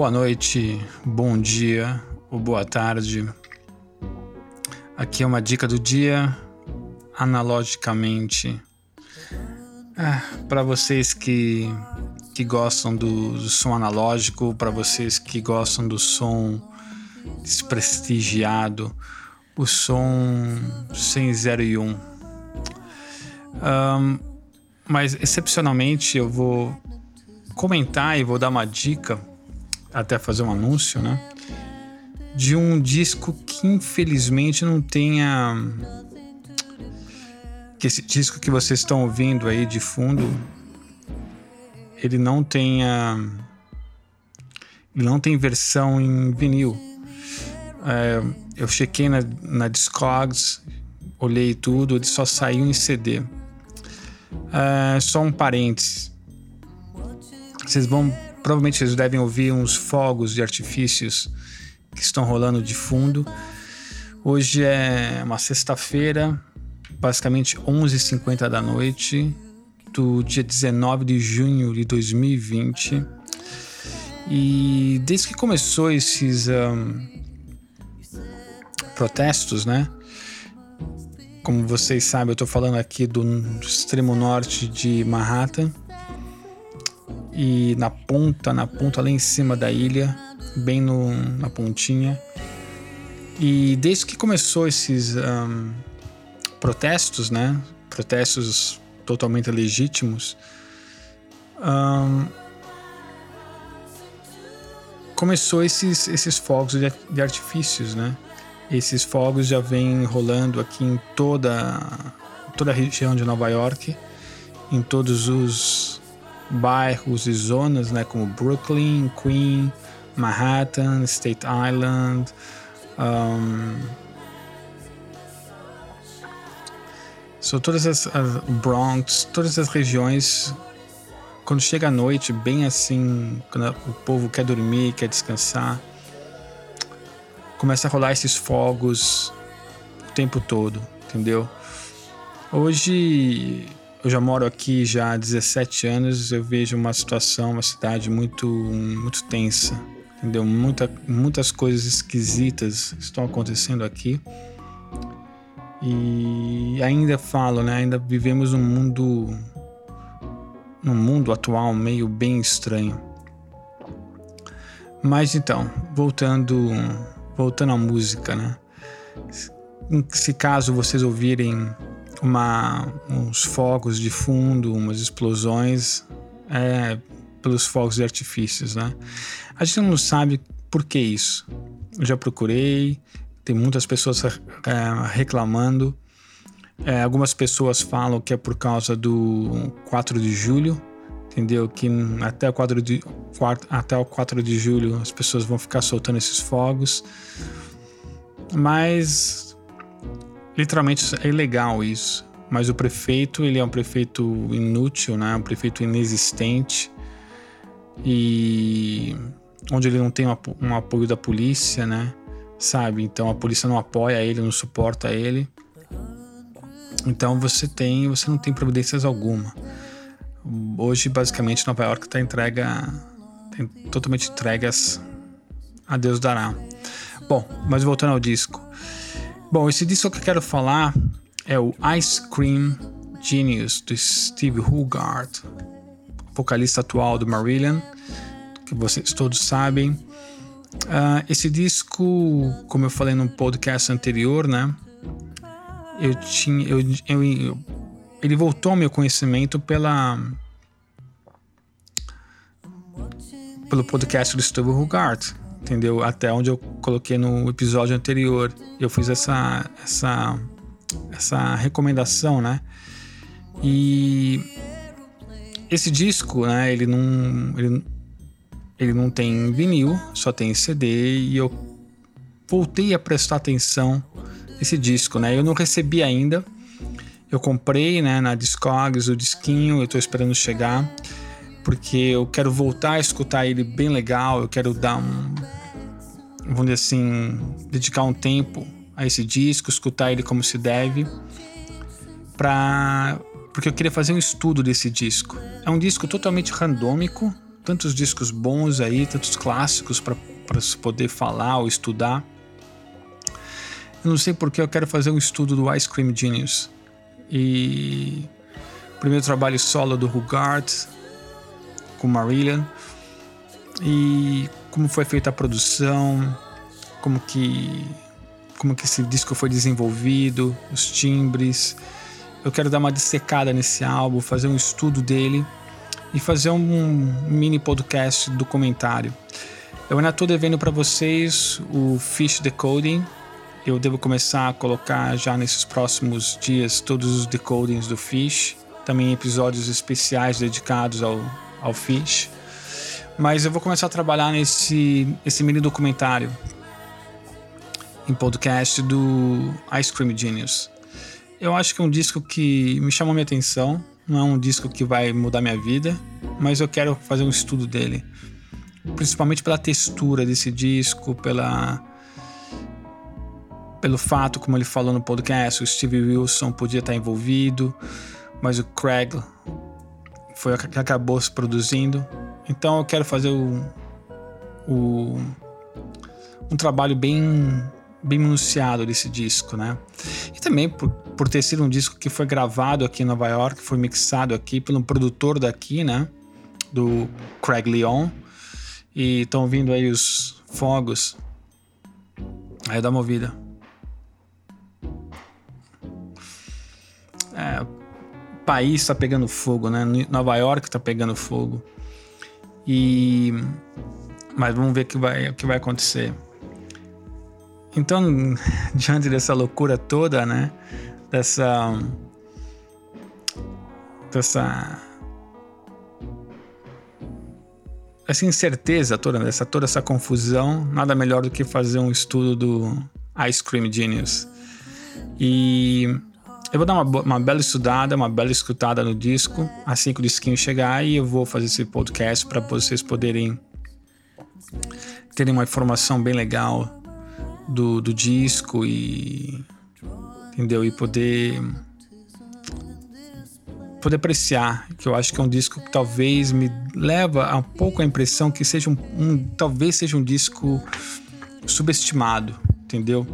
Boa noite, bom dia ou boa tarde. Aqui é uma dica do dia, analogicamente. Ah, para vocês que, que gostam do, do som analógico, para vocês que gostam do som desprestigiado, o som sem 0 e 1. Um. Um, mas excepcionalmente eu vou comentar e vou dar uma dica, até fazer um anúncio, né? De um disco que infelizmente não tenha. Que esse disco que vocês estão ouvindo aí de fundo, ele não tenha. Ele não tem versão em vinil. É, eu chequei na, na Discogs, olhei tudo, ele só saiu em CD. É, só um parênteses. Vocês vão. Provavelmente vocês devem ouvir uns fogos de artifícios que estão rolando de fundo. Hoje é uma sexta-feira, basicamente 11h50 da noite, do dia 19 de junho de 2020. E desde que começou esses um, protestos, né? Como vocês sabem, eu estou falando aqui do, extremo norte de Manhattan e na ponta, na ponta lá em cima da ilha, bem no, na pontinha. E desde que começou esses um, protestos, né? Protestos totalmente legítimos. Um, começou esses, esses fogos de, de artifícios, né? Esses fogos já vêm rolando aqui em toda, toda a região de Nova York, em todos os bairros e zonas, né, como Brooklyn, Queen, Manhattan, State Island, um, são todas as, as Bronx, todas as regiões. Quando chega a noite, bem assim, quando o povo quer dormir, quer descansar, começa a rolar esses fogos o tempo todo, entendeu? Hoje eu já moro aqui já há 17 anos, eu vejo uma situação, uma cidade muito muito tensa, entendeu? Muita, muitas coisas esquisitas estão acontecendo aqui. E ainda falo, né? Ainda vivemos num mundo num mundo atual meio bem estranho. Mas então, voltando voltando à música, né? Se caso vocês ouvirem uma, uns fogos de fundo, umas explosões, é, pelos fogos de artifícios, né? A gente não sabe por que isso. Eu já procurei, tem muitas pessoas é, reclamando. É, algumas pessoas falam que é por causa do 4 de julho, entendeu? Que até o 4 de, até o 4 de julho as pessoas vão ficar soltando esses fogos. Mas literalmente é ilegal isso. Mas o prefeito, ele é um prefeito inútil, né? Um prefeito inexistente. E onde ele não tem um apoio da polícia, né? Sabe? Então a polícia não apoia ele, não suporta ele. Então você tem, você não tem providências alguma. Hoje, basicamente, Nova York está entrega, tem totalmente entregas a Deus dará. Bom, mas voltando ao disco. Bom, esse disco que eu quero falar é o Ice Cream Genius do Steve Hogarth, vocalista atual do Marillion, que vocês todos sabem. Uh, esse disco, como eu falei no podcast anterior, né? Eu tinha, eu, eu, ele voltou ao meu conhecimento pela pelo podcast do Steve Hogarth, entendeu? Até onde eu coloquei no episódio anterior, eu fiz essa essa essa recomendação, né? E esse disco, né? Ele não ele, ele não tem vinil, só tem CD e eu voltei a prestar atenção nesse disco, né? Eu não recebi ainda eu comprei né, na Discogs o disquinho, eu estou esperando chegar, porque eu quero voltar a escutar ele bem legal, eu quero dar um. Vamos dizer assim, dedicar um tempo a esse disco, escutar ele como se deve, pra, porque eu queria fazer um estudo desse disco. É um disco totalmente randômico, tantos discos bons aí, tantos clássicos para poder falar ou estudar. Eu não sei porque eu quero fazer um estudo do Ice Cream Genius. E o primeiro trabalho solo do Hugard com Marillion e como foi feita a produção, como que como que esse disco foi desenvolvido, os timbres. Eu quero dar uma dissecada nesse álbum, fazer um estudo dele e fazer um mini podcast documentário. Eu ainda estou devendo para vocês o Fish Decoding. Eu devo começar a colocar já nesses próximos dias todos os decodings do Fish, também episódios especiais dedicados ao, ao Fish. Mas eu vou começar a trabalhar nesse esse mini documentário em podcast do Ice Cream Genius. Eu acho que é um disco que me chamou minha atenção. Não é um disco que vai mudar minha vida, mas eu quero fazer um estudo dele. Principalmente pela textura desse disco, pela pelo fato, como ele falou no podcast, o Steve Wilson podia estar envolvido, mas o Craig foi que acabou se produzindo. Então eu quero fazer o, o um trabalho bem bem minuciado desse disco, né? E também por, por ter sido um disco que foi gravado aqui em Nova York, foi mixado aqui pelo produtor daqui, né? Do Craig Leon. E estão vindo aí os fogos. Aí dá uma ouvida. É, país está pegando fogo, né? Nova York está pegando fogo. E mas vamos ver o que vai, o que vai acontecer. Então, diante dessa loucura toda, né? Dessa. dessa. essa incerteza toda, essa, toda essa confusão, nada melhor do que fazer um estudo do Ice Cream Genius. E eu vou dar uma, uma bela estudada, uma bela escutada no disco, assim que o disquinho chegar, e eu vou fazer esse podcast para vocês poderem terem uma informação bem legal do, do disco e entendeu? E poder poder apreciar que eu acho que é um disco que talvez me leva um pouco a impressão que seja um, um talvez seja um disco subestimado entendeu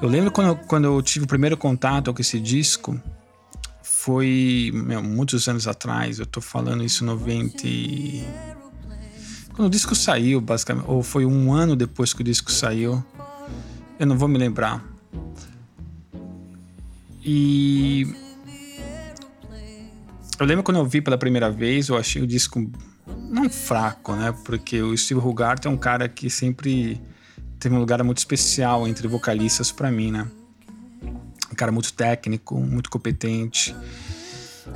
eu lembro quando, quando eu tive o primeiro contato com esse disco foi meu, muitos anos atrás eu tô falando isso em 90 quando o disco saiu basicamente ou foi um ano depois que o disco saiu eu não vou me lembrar. E eu lembro quando eu vi pela primeira vez, eu achei o disco não fraco, né? Porque o Steve Hogarth é um cara que sempre teve um lugar muito especial entre vocalistas para mim, né? Um cara muito técnico, muito competente,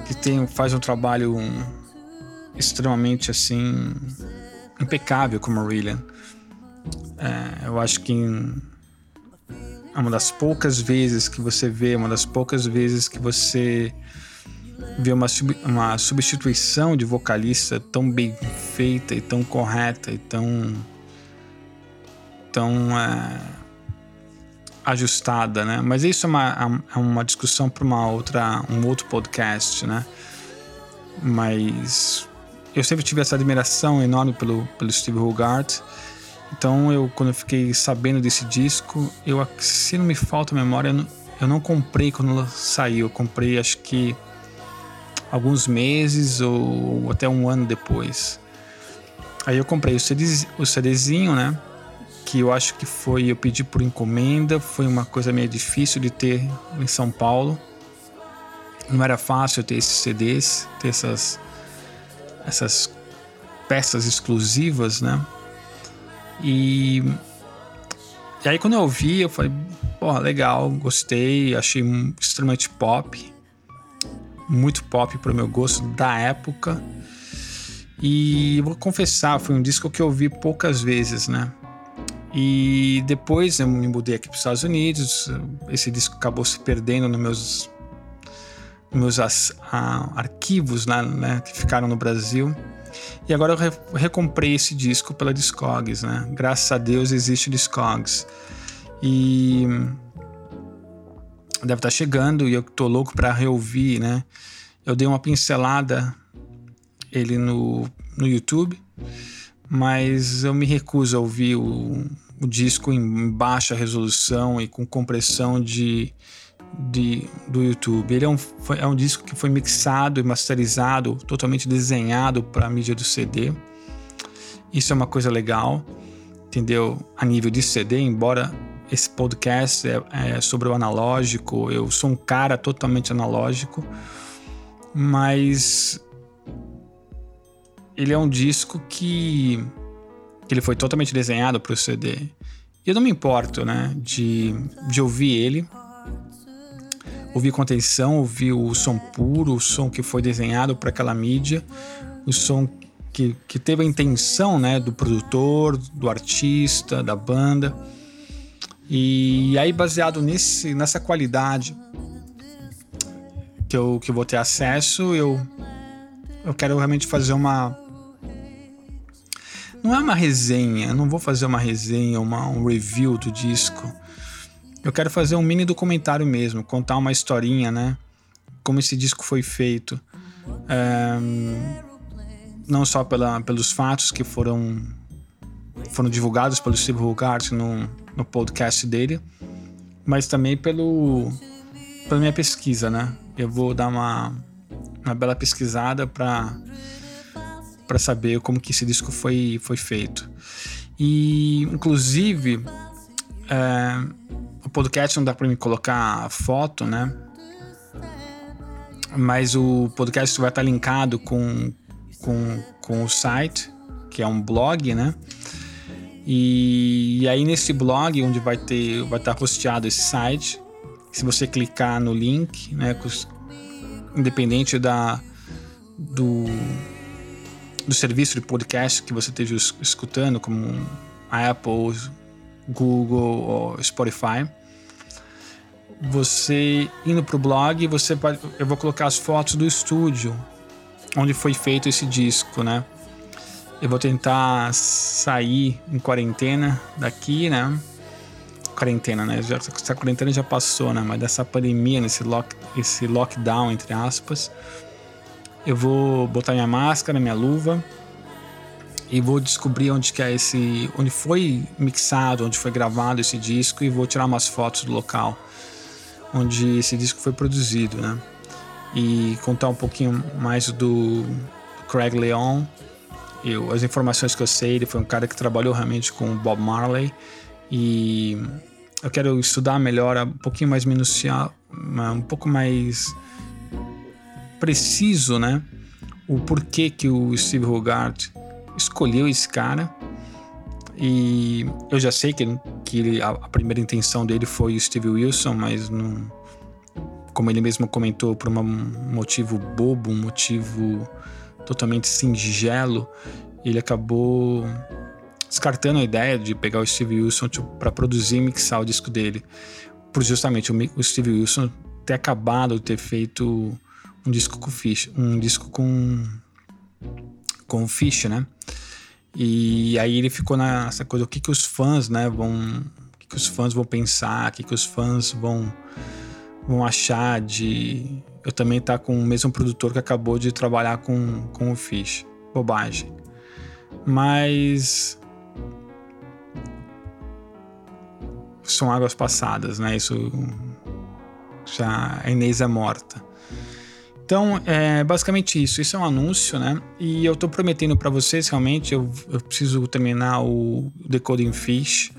que tem, faz um trabalho extremamente assim impecável com Marillion. É, eu acho que é uma das poucas vezes que você vê, uma das poucas vezes que você vê uma, uma substituição de vocalista tão bem feita e tão correta e tão tão é, ajustada, né? Mas isso é uma, é uma discussão para uma outra um outro podcast, né? Mas eu sempre tive essa admiração enorme pelo pelo Steve Hogarth então, eu quando eu fiquei sabendo desse disco, eu se não me falta memória, eu não, eu não comprei quando saiu. Eu comprei acho que alguns meses ou, ou até um ano depois. Aí eu comprei o, CD, o CDzinho, né? Que eu acho que foi, eu pedi por encomenda, foi uma coisa meio difícil de ter em São Paulo. Não era fácil ter esses CDs, ter essas, essas peças exclusivas, né? E, e aí quando eu ouvi, eu falei, porra, legal, gostei, achei extremamente pop. Muito pop pro meu gosto da época. E vou confessar, foi um disco que eu ouvi poucas vezes, né? E depois eu me mudei aqui para os Estados Unidos. Esse disco acabou se perdendo nos meus, meus arquivos né, né, que ficaram no Brasil. E agora eu re recomprei esse disco pela Discogs, né? Graças a Deus existe Discogs. E deve estar tá chegando e eu tô louco para reouvir, né? Eu dei uma pincelada ele no, no YouTube mas eu me recuso a ouvir o, o disco em baixa resolução e com compressão de, de, do YouTube. Ele é um, foi, é um disco que foi mixado e masterizado, totalmente desenhado para a mídia do CD. Isso é uma coisa legal, entendeu? A nível de CD, embora esse podcast é, é sobre o analógico, eu sou um cara totalmente analógico, mas ele é um disco que, ele foi totalmente desenhado para o CD. E eu não me importo, né, de, de ouvir ele, ouvir com atenção, ouvir o som puro, o som que foi desenhado para aquela mídia, o som que, que teve a intenção, né, do produtor, do artista, da banda. E aí, baseado nesse, nessa qualidade que eu, que eu vou ter acesso, eu, eu quero realmente fazer uma, não é uma resenha, eu não vou fazer uma resenha, uma, um review do disco. Eu quero fazer um mini documentário mesmo, contar uma historinha, né? Como esse disco foi feito. É, não só pela, pelos fatos que foram, foram divulgados pelo Steve Hogarth no, no podcast dele, mas também pelo, pela minha pesquisa, né? Eu vou dar uma, uma bela pesquisada para para saber como que esse disco foi, foi feito. E, inclusive, é, o podcast não dá para me colocar foto, né? Mas o podcast vai estar linkado com, com, com o site, que é um blog, né? E, e aí nesse blog, onde vai ter, vai estar hosteado esse site, se você clicar no link, né, independente da do do serviço de podcast que você esteja escutando, como a Apple, Google ou Spotify. Você indo para o blog, você pode, eu vou colocar as fotos do estúdio onde foi feito esse disco, né? Eu vou tentar sair em quarentena daqui, né? Quarentena, né? Já, essa quarentena já passou, né? Mas dessa pandemia, nesse lock, esse lockdown, entre aspas eu vou botar minha máscara, minha luva e vou descobrir onde que é esse, onde foi mixado, onde foi gravado esse disco e vou tirar umas fotos do local onde esse disco foi produzido, né? E contar um pouquinho mais do, Craig Leon. Eu, as informações que eu sei, ele foi um cara que trabalhou realmente com Bob Marley e eu quero estudar melhor, um pouquinho mais minuciar, um pouco mais preciso, né? O porquê que o Steve Hogarth escolheu esse cara. E eu já sei que, que ele, a, primeira intenção dele foi o Steve Wilson, mas não, como ele mesmo comentou, por um motivo bobo, um motivo totalmente singelo, ele acabou descartando a ideia de pegar o Steve Wilson tipo, para produzir e mixar o disco dele. Por justamente o, o Steve Wilson ter acabado de ter feito um disco com Fish, um disco com com Fish, né? E aí ele ficou nessa coisa, o que que os fãs, né, vão, o que que os fãs vão pensar, o que que os fãs vão vão achar de eu também tá com o mesmo produtor que acabou de trabalhar com, com o Fish. Bobagem. Mas são águas passadas, né? Isso já a Inês é morta. Então, é basicamente isso. Isso é um anúncio, né? E eu tô prometendo para vocês, realmente, eu, eu, preciso terminar o Decoding Fish,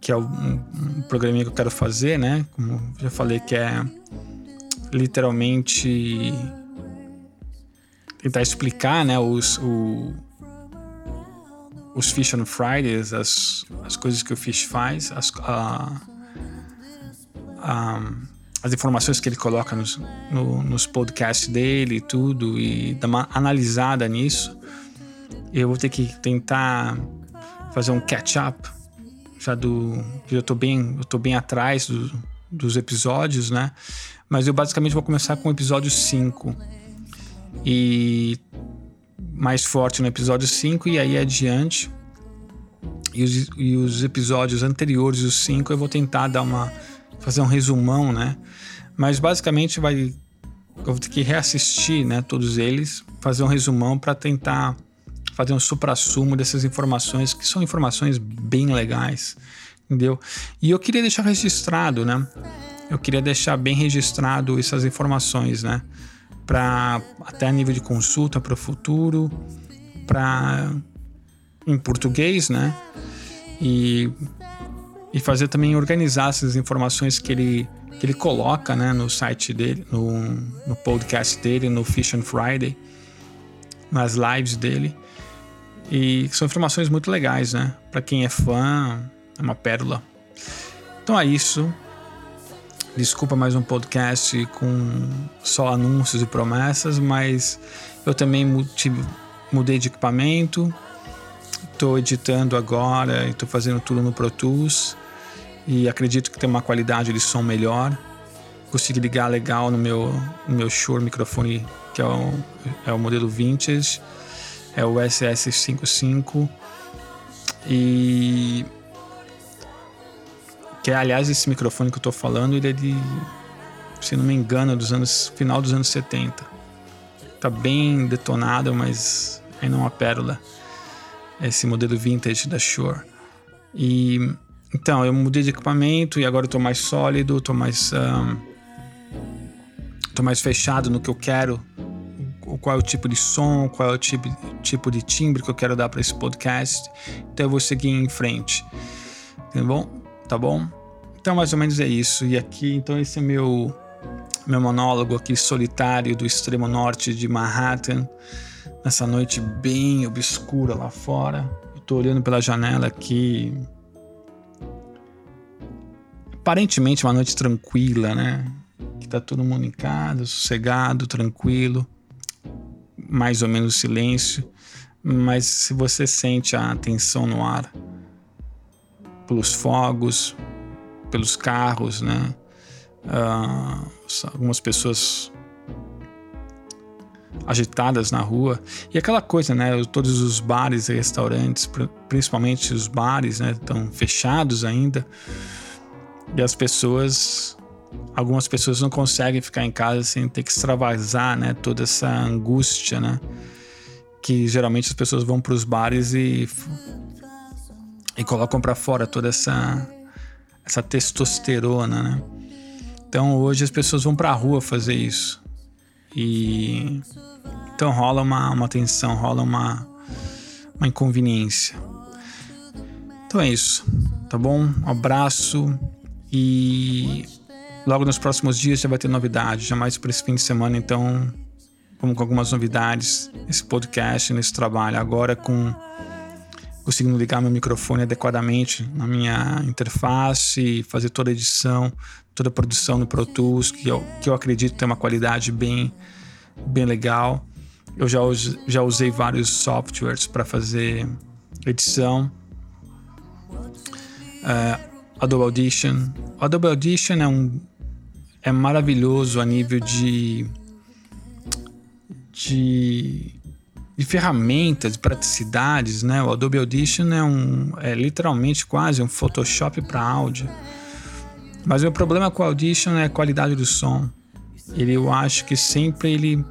que é um, um programinha que eu quero fazer, né? Como já falei, que é literalmente tentar explicar, né? Os, o, os Fish on Fridays, as, as coisas que o Fish faz, as, a, a as informações que ele coloca nos, no, nos podcasts dele e tudo, e dar uma analisada nisso. Eu vou ter que tentar fazer um catch-up já do. Eu tô bem, eu tô bem atrás do, dos episódios, né? Mas eu basicamente vou começar com o episódio 5. E mais forte no episódio 5 e aí adiante. E os, e os episódios anteriores, os 5, eu vou tentar dar uma fazer um resumão, né? Mas basicamente vai eu vou ter que reassistir, né, todos eles, fazer um resumão para tentar fazer um supra-sumo dessas informações, que são informações bem legais, entendeu? E eu queria deixar registrado, né? Eu queria deixar bem registrado essas informações, né? Para até a nível de consulta para o futuro, para em português, né? E, e fazer também organizar essas informações que ele que ele coloca, né, no site dele, no, no podcast dele, no Fish and Friday, nas lives dele. E são informações muito legais, né? Para quem é fã, é uma pérola. Então é isso. Desculpa mais um podcast com só anúncios e promessas, mas eu também mudei de equipamento. Estou editando agora estou fazendo tudo no Pro Tools e acredito que tem uma qualidade de som melhor. Consegui ligar legal no meu, no meu Shure microfone, que é o, é o modelo Vintage é o SS55 e que é, aliás esse microfone que eu tô falando ele é de se não me engano dos anos final dos anos 70 tá bem detonado mas ainda é uma pérola esse modelo vintage da Shure. E então eu mudei de equipamento e agora eu tô mais sólido tô mais um, tô mais fechado no que eu quero qual é o tipo de som, qual é o tipo, tipo de timbre que eu quero dar para esse podcast. Então eu vou seguir em frente. Tá bom? Tá bom? Então mais ou menos é isso. E aqui, então esse é meu meu monólogo aqui solitário do extremo norte de Manhattan, nessa noite bem obscura lá fora. Eu tô olhando pela janela aqui. Aparentemente uma noite tranquila, né? Que tá todo mundo em casa, sossegado, tranquilo mais ou menos silêncio, mas se você sente a tensão no ar, pelos fogos, pelos carros, né? Uh, algumas pessoas agitadas na rua e aquela coisa, né? Todos os bares e restaurantes, principalmente os bares, né? Estão fechados ainda e as pessoas algumas pessoas não conseguem ficar em casa sem ter que extravasar, né? Toda essa angústia, né? Que geralmente as pessoas vão para os bares e e colocam para fora toda essa essa testosterona, né? Então hoje as pessoas vão para a rua fazer isso e então rola uma, uma tensão, rola uma uma inconveniência. Então é isso, tá bom? Um abraço e Logo nos próximos dias já vai ter novidade, jamais para esse fim de semana, então vamos com algumas novidades nesse podcast, nesse trabalho. Agora com conseguindo ligar meu microfone adequadamente na minha interface, fazer toda a edição, toda a produção no Pro Tools, que eu, que eu acredito ter uma qualidade bem, bem legal. Eu já, já usei vários softwares para fazer edição. Uh, Adobe Audition. Adobe Audition é um é maravilhoso a nível de, de, de ferramentas, de praticidades, né? O Adobe Audition é um é literalmente quase um Photoshop para áudio. Mas o problema com o Audition é a qualidade do som. Ele, eu acho que sempre ele,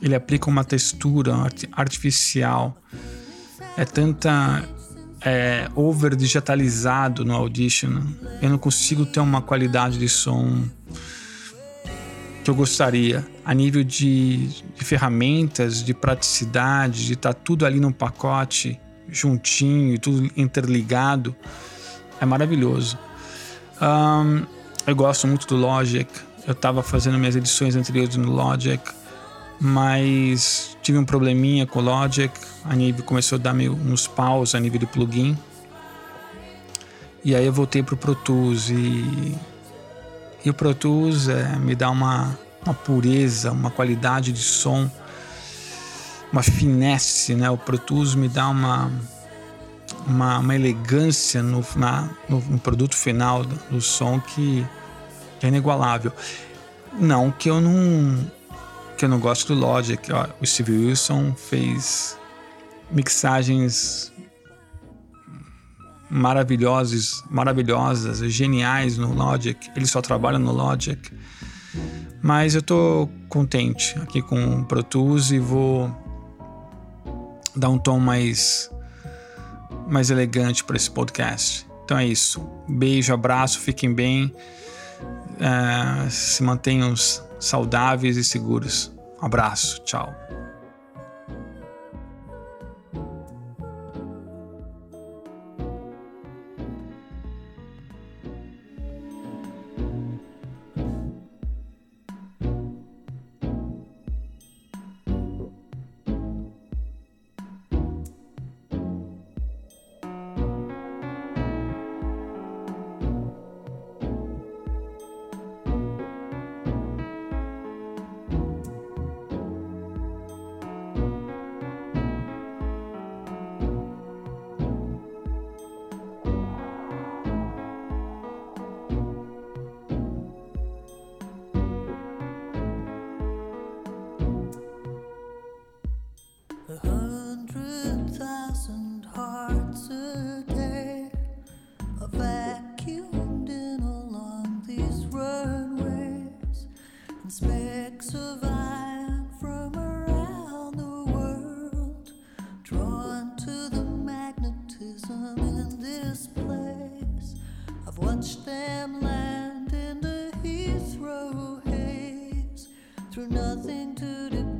ele aplica uma textura artificial. É tanta é, over digitalizado no Audition. Eu não consigo ter uma qualidade de som que eu gostaria a nível de, de ferramentas, de praticidade, de estar tá tudo ali num pacote juntinho e tudo interligado, é maravilhoso. Um, eu gosto muito do Logic. Eu estava fazendo minhas edições anteriores no Logic, mas tive um probleminha com o Logic. A nível começou a dar meio uns paus a nível de plugin. E aí eu voltei para o Pro Tools e e o Pro Tools é, me dá uma, uma pureza, uma qualidade de som, uma finesse, né? O Pro Tools me dá uma, uma, uma elegância no, na, no, no, produto final do, do som que, que, é inigualável. Não que eu não que eu não gosto do Logic. Ó, o Steve Wilson fez mixagens maravilhosos, maravilhosas, geniais no Logic. Ele só trabalha no Logic. Mas eu tô contente aqui com o Pro Tools e vou dar um tom mais mais elegante para esse podcast. Então é isso. Beijo, abraço, fiquem bem, uh, se mantenham saudáveis e seguros. Um abraço, tchau. nothing to do.